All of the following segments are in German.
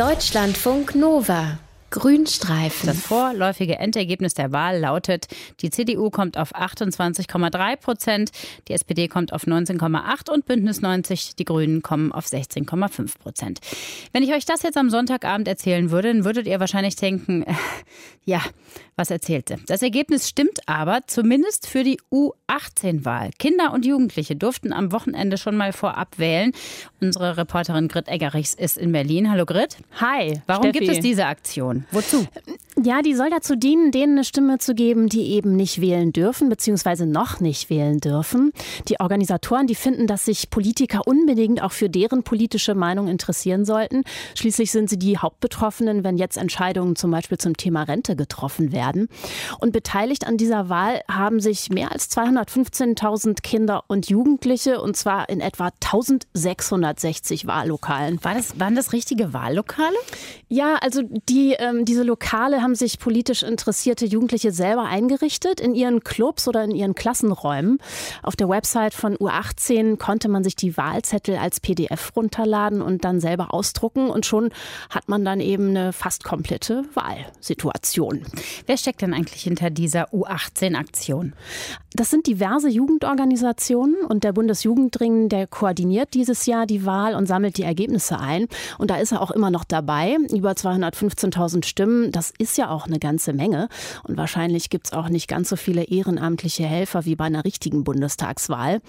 Deutschlandfunk Nova. Grünstreifen. Das vorläufige Endergebnis der Wahl lautet, die CDU kommt auf 28,3 Prozent, die SPD kommt auf 19,8 und Bündnis 90, die Grünen kommen auf 16,5 Prozent. Wenn ich euch das jetzt am Sonntagabend erzählen würde, dann würdet ihr wahrscheinlich denken, äh, ja, was erzählte. Das Ergebnis stimmt aber, zumindest für die U18-Wahl. Kinder und Jugendliche durften am Wochenende schon mal vorab wählen. Unsere Reporterin Grit Eggerichs ist in Berlin. Hallo Grit. Hi. Warum Steffi. gibt es diese Aktion? Wozu? Ja, die soll dazu dienen, denen eine Stimme zu geben, die eben nicht wählen dürfen, beziehungsweise noch nicht wählen dürfen. Die Organisatoren, die finden, dass sich Politiker unbedingt auch für deren politische Meinung interessieren sollten. Schließlich sind sie die Hauptbetroffenen, wenn jetzt Entscheidungen zum Beispiel zum Thema Rente getroffen werden. Und beteiligt an dieser Wahl haben sich mehr als 215.000 Kinder und Jugendliche, und zwar in etwa 1660 Wahllokalen. War das, waren das richtige Wahllokale? Ja, also die, ähm, diese Lokale haben sich politisch interessierte Jugendliche selber eingerichtet in ihren Clubs oder in ihren Klassenräumen. Auf der Website von U18 konnte man sich die Wahlzettel als PDF runterladen und dann selber ausdrucken und schon hat man dann eben eine fast komplette Wahlsituation. Wer steckt denn eigentlich hinter dieser U18-Aktion? Das sind diverse Jugendorganisationen und der Bundesjugendring, der koordiniert dieses Jahr die Wahl und sammelt die Ergebnisse ein. Und da ist er auch immer noch dabei. Über 215.000 Stimmen, das ist ja auch eine ganze Menge. Und wahrscheinlich gibt es auch nicht ganz so viele ehrenamtliche Helfer wie bei einer richtigen Bundestagswahl.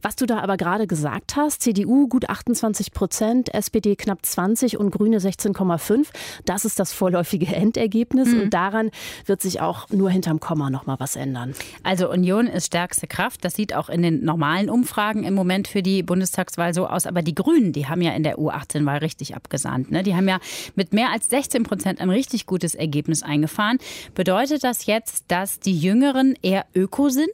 Was du da aber gerade gesagt hast, CDU gut 28 Prozent, SPD knapp 20 und Grüne 16,5, das ist das vorläufige Endergebnis. Mhm. Und daran wird sich auch nur hinterm Komma noch mal was ändern. Also Union ist stärkste Kraft. Das sieht auch in den normalen Umfragen im Moment für die Bundestagswahl so aus. Aber die Grünen, die haben ja in der U18-Wahl richtig abgesahnt. Ne? Die haben ja mit mehr als 16 Prozent ein richtig gutes Ergebnis eingefahren. Bedeutet das jetzt, dass die Jüngeren eher öko sind?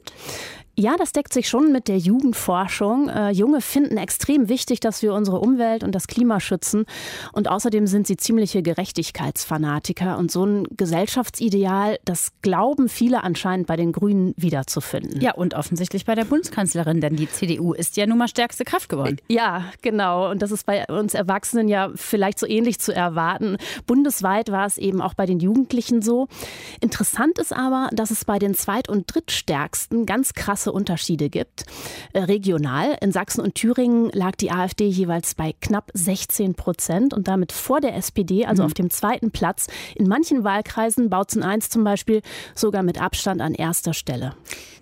Ja, das deckt sich schon mit der Jugendforschung. Äh, Junge finden extrem wichtig, dass wir unsere Umwelt und das Klima schützen. Und außerdem sind sie ziemliche Gerechtigkeitsfanatiker. Und so ein Gesellschaftsideal, das glauben viele anscheinend bei den Grünen wiederzufinden. Ja, und offensichtlich bei der Bundeskanzlerin, denn die CDU ist ja nun mal stärkste Kraft geworden. Ja, genau. Und das ist bei uns Erwachsenen ja vielleicht so ähnlich zu erwarten. Bundesweit war es eben auch bei den Jugendlichen so. Interessant ist aber, dass es bei den zweit- und drittstärksten ganz krass krasse Unterschiede gibt. Äh, regional in Sachsen und Thüringen lag die AfD jeweils bei knapp 16 Prozent und damit vor der SPD, also mhm. auf dem zweiten Platz. In manchen Wahlkreisen, Bautzen 1 zum Beispiel, sogar mit Abstand an erster Stelle.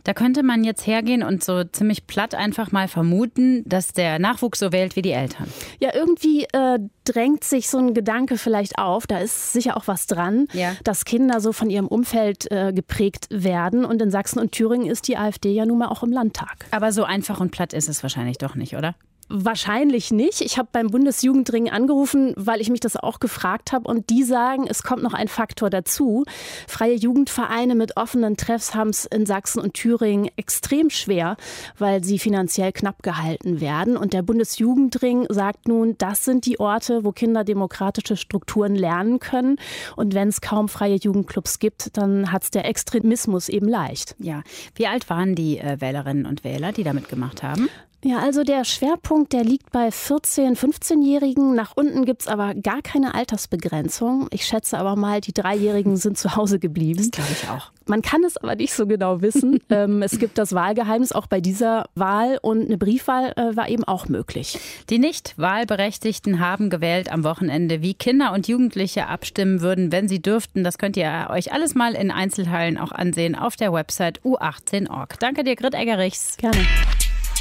Da könnte man jetzt hergehen und so ziemlich platt einfach mal vermuten, dass der Nachwuchs so wählt wie die Eltern. Ja, irgendwie äh, drängt sich so ein Gedanke vielleicht auf. Da ist sicher auch was dran, ja. dass Kinder so von ihrem Umfeld äh, geprägt werden. Und in Sachsen und Thüringen ist die AfD ja nun mal auch im Landtag. Aber so einfach und platt ist es wahrscheinlich doch nicht, oder? Wahrscheinlich nicht. Ich habe beim Bundesjugendring angerufen, weil ich mich das auch gefragt habe. Und die sagen, es kommt noch ein Faktor dazu. Freie Jugendvereine mit offenen Treffs haben es in Sachsen und Thüringen extrem schwer, weil sie finanziell knapp gehalten werden. Und der Bundesjugendring sagt nun, das sind die Orte, wo Kinder demokratische Strukturen lernen können. Und wenn es kaum freie Jugendclubs gibt, dann hat es der Extremismus eben leicht. Ja. Wie alt waren die äh, Wählerinnen und Wähler, die da mitgemacht haben? Ja, also der Schwerpunkt, der liegt bei 14-, 15-Jährigen. Nach unten gibt es aber gar keine Altersbegrenzung. Ich schätze aber mal, die Dreijährigen sind zu Hause geblieben. Das glaube ich auch. Man kann es aber nicht so genau wissen. ähm, es gibt das Wahlgeheimnis auch bei dieser Wahl und eine Briefwahl äh, war eben auch möglich. Die Nicht-Wahlberechtigten haben gewählt am Wochenende, wie Kinder und Jugendliche abstimmen würden, wenn sie dürften. Das könnt ihr euch alles mal in Einzelteilen auch ansehen auf der Website u18.org. Danke dir, Grit Eggerichs. Gerne.